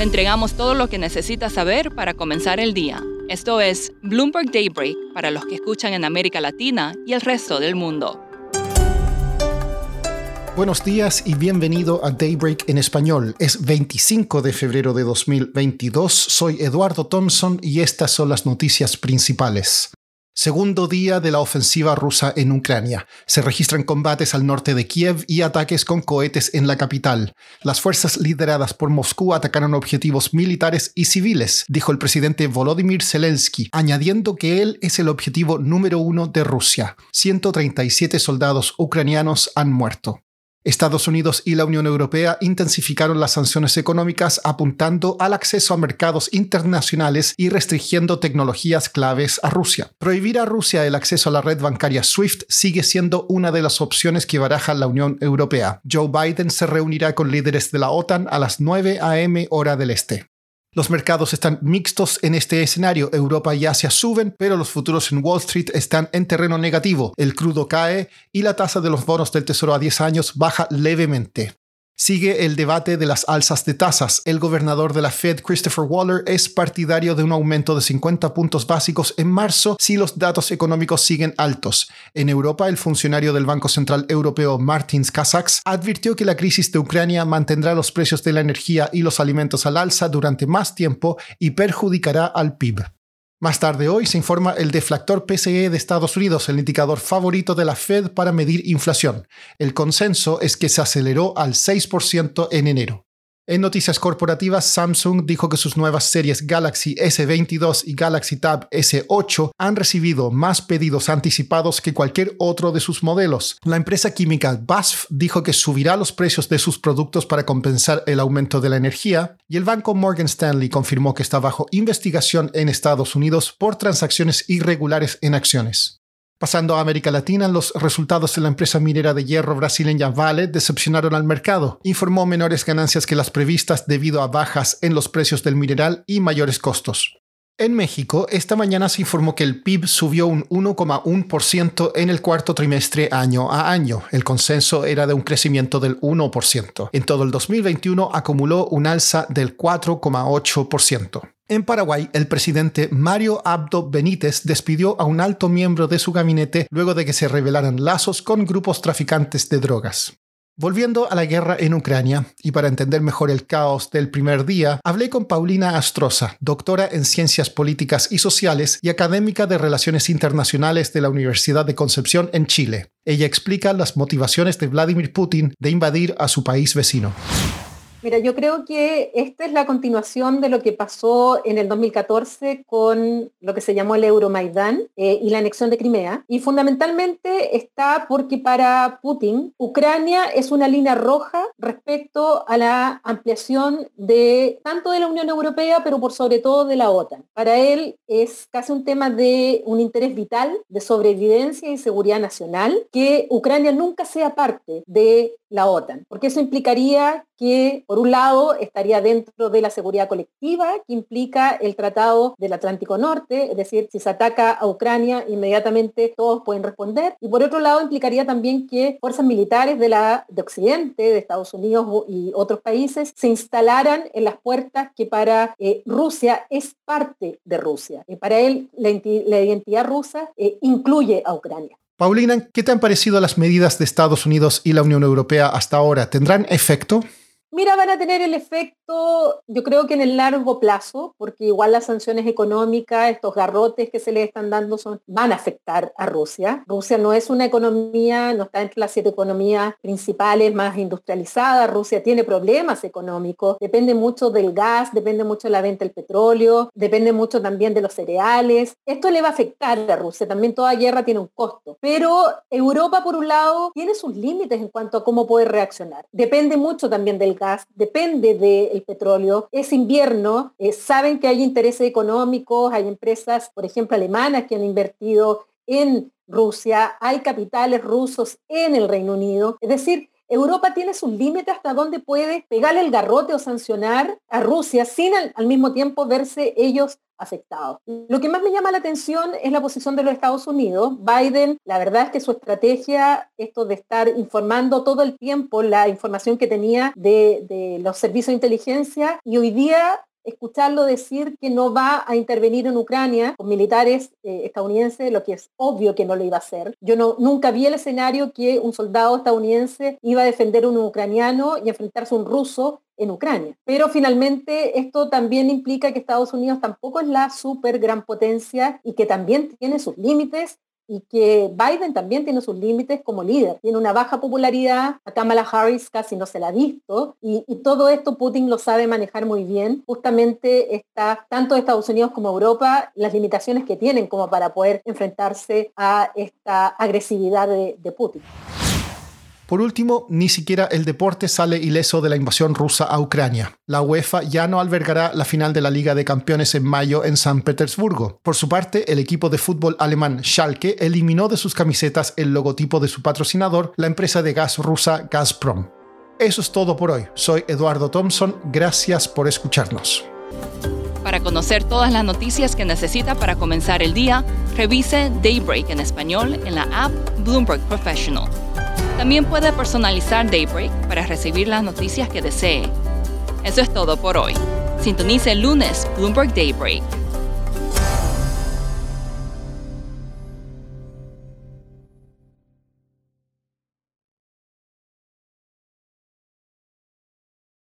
Le entregamos todo lo que necesita saber para comenzar el día. Esto es Bloomberg Daybreak para los que escuchan en América Latina y el resto del mundo. Buenos días y bienvenido a Daybreak en español. Es 25 de febrero de 2022. Soy Eduardo Thompson y estas son las noticias principales. Segundo día de la ofensiva rusa en Ucrania. Se registran combates al norte de Kiev y ataques con cohetes en la capital. Las fuerzas lideradas por Moscú atacaron objetivos militares y civiles, dijo el presidente Volodymyr Zelensky, añadiendo que él es el objetivo número uno de Rusia. 137 soldados ucranianos han muerto. Estados Unidos y la Unión Europea intensificaron las sanciones económicas apuntando al acceso a mercados internacionales y restringiendo tecnologías claves a Rusia. Prohibir a Rusia el acceso a la red bancaria SWIFT sigue siendo una de las opciones que baraja la Unión Europea. Joe Biden se reunirá con líderes de la OTAN a las 9 a.m. hora del este. Los mercados están mixtos en este escenario. Europa y Asia suben, pero los futuros en Wall Street están en terreno negativo. El crudo cae y la tasa de los bonos del Tesoro a 10 años baja levemente. Sigue el debate de las alzas de tasas. El gobernador de la Fed, Christopher Waller, es partidario de un aumento de 50 puntos básicos en marzo si los datos económicos siguen altos. En Europa, el funcionario del Banco Central Europeo, Martins Kazaks, advirtió que la crisis de Ucrania mantendrá los precios de la energía y los alimentos al alza durante más tiempo y perjudicará al PIB. Más tarde hoy se informa el deflactor PCE de Estados Unidos, el indicador favorito de la Fed para medir inflación. El consenso es que se aceleró al 6% en enero. En noticias corporativas, Samsung dijo que sus nuevas series Galaxy S22 y Galaxy Tab S8 han recibido más pedidos anticipados que cualquier otro de sus modelos. La empresa química BASF dijo que subirá los precios de sus productos para compensar el aumento de la energía, y el banco Morgan Stanley confirmó que está bajo investigación en Estados Unidos por transacciones irregulares en acciones. Pasando a América Latina, los resultados de la empresa minera de hierro brasileña Vale decepcionaron al mercado. Informó menores ganancias que las previstas debido a bajas en los precios del mineral y mayores costos. En México, esta mañana se informó que el PIB subió un 1,1% en el cuarto trimestre año a año. El consenso era de un crecimiento del 1%. En todo el 2021 acumuló un alza del 4,8%. En Paraguay, el presidente Mario Abdo Benítez despidió a un alto miembro de su gabinete luego de que se revelaran lazos con grupos traficantes de drogas. Volviendo a la guerra en Ucrania, y para entender mejor el caos del primer día, hablé con Paulina Astroza, doctora en Ciencias Políticas y Sociales y académica de Relaciones Internacionales de la Universidad de Concepción en Chile. Ella explica las motivaciones de Vladimir Putin de invadir a su país vecino. Mira, yo creo que esta es la continuación de lo que pasó en el 2014 con lo que se llamó el Euromaidán eh, y la anexión de Crimea. Y fundamentalmente está porque para Putin, Ucrania es una línea roja respecto a la ampliación de tanto de la Unión Europea, pero por sobre todo de la OTAN. Para él es casi un tema de un interés vital de sobrevivencia y seguridad nacional que Ucrania nunca sea parte de la OTAN, porque eso implicaría que, por un lado, estaría dentro de la seguridad colectiva, que implica el Tratado del Atlántico Norte, es decir, si se ataca a Ucrania, inmediatamente todos pueden responder, y por otro lado, implicaría también que fuerzas militares de, la, de Occidente, de Estados Unidos y otros países, se instalaran en las puertas que para eh, Rusia es parte de Rusia. Y para él, la, identidad rusa eh, incluye a Ucrania. Paulina, ¿qué te han parecido las medidas de Estados Unidos y la Unión Europea hasta ahora? ¿Tendrán efecto? Mira, van a tener el efecto, yo creo que en el largo plazo, porque igual las sanciones económicas, estos garrotes que se le están dando van a afectar a Rusia. Rusia no es una economía, no está entre las siete economías principales más industrializadas. Rusia tiene problemas económicos, depende mucho del gas, depende mucho de la venta del petróleo, depende mucho también de los cereales. Esto le va a afectar a Rusia. También toda guerra tiene un costo. Pero Europa, por un lado, tiene sus límites en cuanto a cómo puede reaccionar. Depende mucho también del depende del petróleo, es invierno, eh, saben que hay intereses económicos, hay empresas, por ejemplo, alemanas que han invertido en Rusia, hay capitales rusos en el Reino Unido. Es decir, Europa tiene sus límites hasta dónde puede pegarle el garrote o sancionar a Rusia sin al, mismo tiempo verse ellos afectados. Lo que más me llama la atención es la posición de los Estados Unidos. Biden, la verdad es que su estrategia, esto de estar informando todo el tiempo la información que tenía de, de los servicios de inteligencia y hoy día escucharlo decir que no va a intervenir en Ucrania con militares eh, estadounidenses, lo que es obvio que no lo iba a hacer. Yo no, nunca vi el escenario que un soldado estadounidense iba a defender a un ucraniano y enfrentarse a un ruso en Ucrania. Pero finalmente esto también implica que Estados Unidos tampoco es la super gran potencia y que también tiene sus límites y que Biden también tiene sus límites como líder. Tiene una baja popularidad, a Kamala Harris casi no se la ha visto y, todo esto Putin lo sabe manejar muy bien. Justamente está tanto Estados Unidos como Europa las limitaciones que tienen como para poder enfrentarse a esta agresividad de Putin. Por último, ni siquiera el deporte sale ileso de la invasión rusa a Ucrania. La UEFA ya no albergará la final de la Liga de Campeones en mayo en San Petersburgo. Por su parte, el equipo de fútbol alemán Schalke eliminó de sus camisetas el logotipo de su patrocinador, la empresa de gas rusa Gazprom. Eso es todo por hoy. Soy Eduardo Thompson. Gracias por escucharnos. Para conocer todas las noticias que necesita para comenzar el día, revise Daybreak en español en la app Bloomberg Professional. También puede personalizar Daybreak para recibir las noticias que desee. Eso es todo por hoy. Sintonice el lunes Bloomberg Daybreak